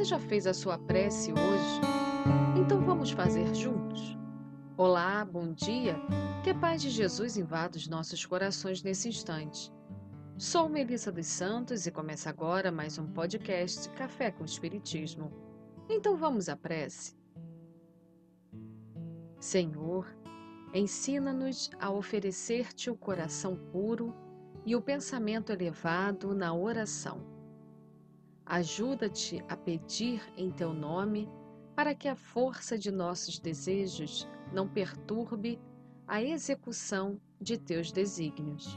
Você já fez a sua prece hoje? Então vamos fazer juntos? Olá, bom dia. Que a paz de Jesus invada os nossos corações nesse instante. Sou Melissa dos Santos e começa agora mais um podcast Café com Espiritismo. Então vamos à prece. Senhor, ensina-nos a oferecer-te o coração puro e o pensamento elevado na oração. Ajuda-te a pedir em teu nome para que a força de nossos desejos não perturbe a execução de teus desígnios.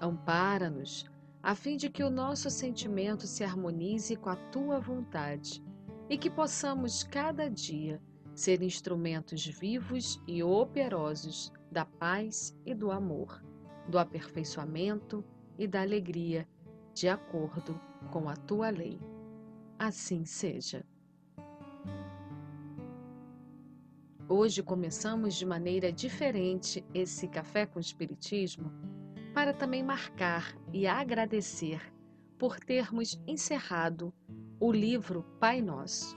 Ampara-nos, a fim de que o nosso sentimento se harmonize com a tua vontade e que possamos cada dia ser instrumentos vivos e operosos da paz e do amor, do aperfeiçoamento e da alegria, de acordo com a tua lei. Assim seja. Hoje começamos de maneira diferente esse Café com Espiritismo para também marcar e agradecer por termos encerrado o livro Pai Nosso.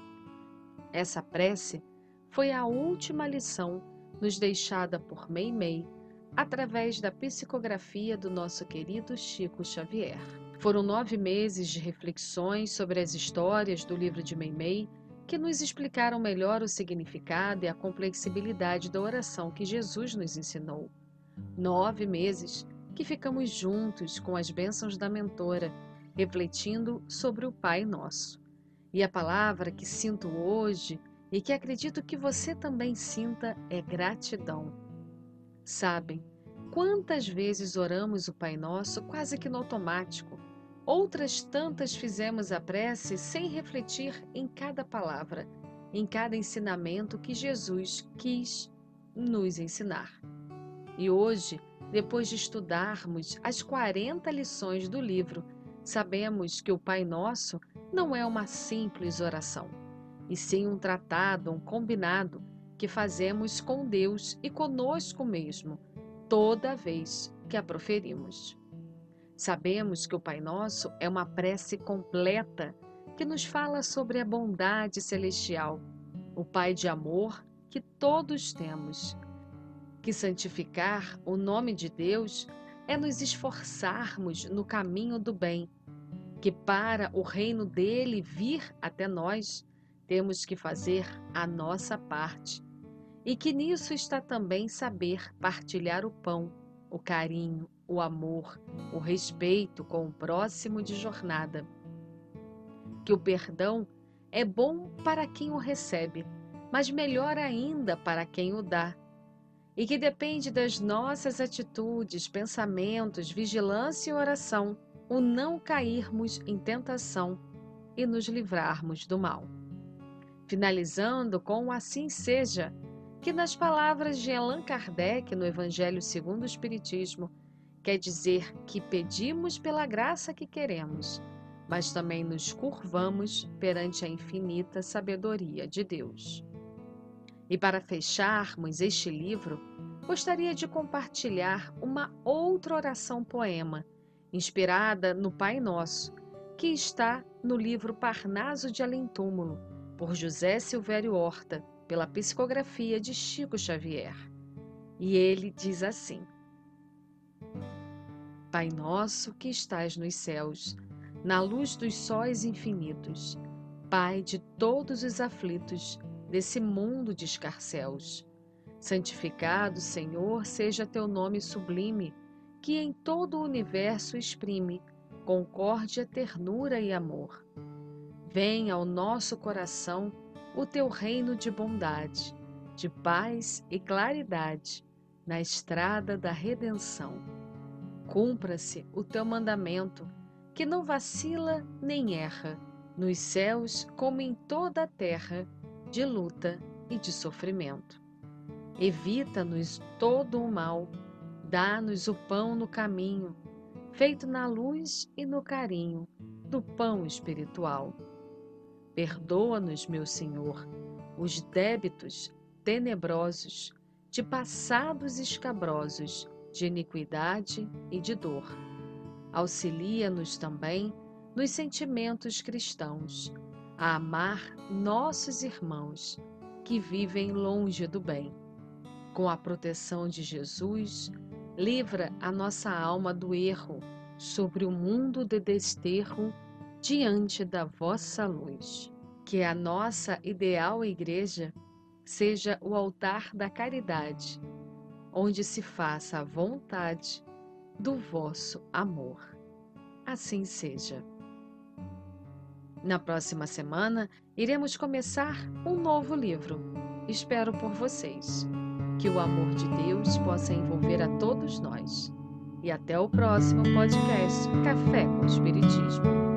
Essa prece foi a última lição nos deixada por Meimei através da psicografia do nosso querido Chico Xavier. Foram nove meses de reflexões sobre as histórias do livro de Meimei que nos explicaram melhor o significado e a complexibilidade da oração que Jesus nos ensinou. Nove meses que ficamos juntos com as bênçãos da mentora, refletindo sobre o Pai Nosso. E a palavra que sinto hoje e que acredito que você também sinta é gratidão. Sabem, quantas vezes oramos o Pai Nosso quase que no automático, Outras tantas fizemos a prece sem refletir em cada palavra, em cada ensinamento que Jesus quis nos ensinar. E hoje, depois de estudarmos as 40 lições do livro, sabemos que o Pai Nosso não é uma simples oração, e sim um tratado, um combinado que fazemos com Deus e conosco mesmo, toda vez que a proferimos. Sabemos que o Pai Nosso é uma prece completa que nos fala sobre a bondade celestial, o Pai de amor que todos temos. Que santificar o nome de Deus é nos esforçarmos no caminho do bem, que para o reino dele vir até nós, temos que fazer a nossa parte, e que nisso está também saber partilhar o pão, o carinho, o amor, o respeito com o próximo de jornada. Que o perdão é bom para quem o recebe, mas melhor ainda para quem o dá. E que depende das nossas atitudes, pensamentos, vigilância e oração o não cairmos em tentação e nos livrarmos do mal. Finalizando com assim seja, que nas palavras de Allan Kardec no Evangelho segundo o Espiritismo, Quer dizer que pedimos pela graça que queremos, mas também nos curvamos perante a infinita sabedoria de Deus. E para fecharmos este livro, gostaria de compartilhar uma outra oração poema, inspirada no Pai Nosso, que está no livro Parnaso de Além Túmulo, por José Silvério Horta, pela psicografia de Chico Xavier. E ele diz assim: Pai nosso que estás nos céus, na luz dos sóis infinitos, Pai de todos os aflitos desse mundo de escarcéus. Santificado, Senhor, seja teu nome sublime, que em todo o universo exprime concórdia, ternura e amor. Venha ao nosso coração o teu reino de bondade, de paz e claridade, na estrada da redenção Cumpra-se o teu mandamento, que não vacila nem erra, nos céus como em toda a terra, de luta e de sofrimento. Evita-nos todo o mal, dá-nos o pão no caminho, feito na luz e no carinho do pão espiritual. Perdoa-nos, meu Senhor, os débitos tenebrosos de passados escabrosos de iniquidade e de dor. Auxilia-nos também nos sentimentos cristãos, a amar nossos irmãos que vivem longe do bem. Com a proteção de Jesus, livra a nossa alma do erro sobre o mundo de desterro diante da vossa luz. Que a nossa ideal igreja seja o altar da caridade, onde se faça a vontade do vosso amor. Assim seja. Na próxima semana, iremos começar um novo livro. Espero por vocês. Que o amor de Deus possa envolver a todos nós. E até o próximo podcast Café com Espiritismo.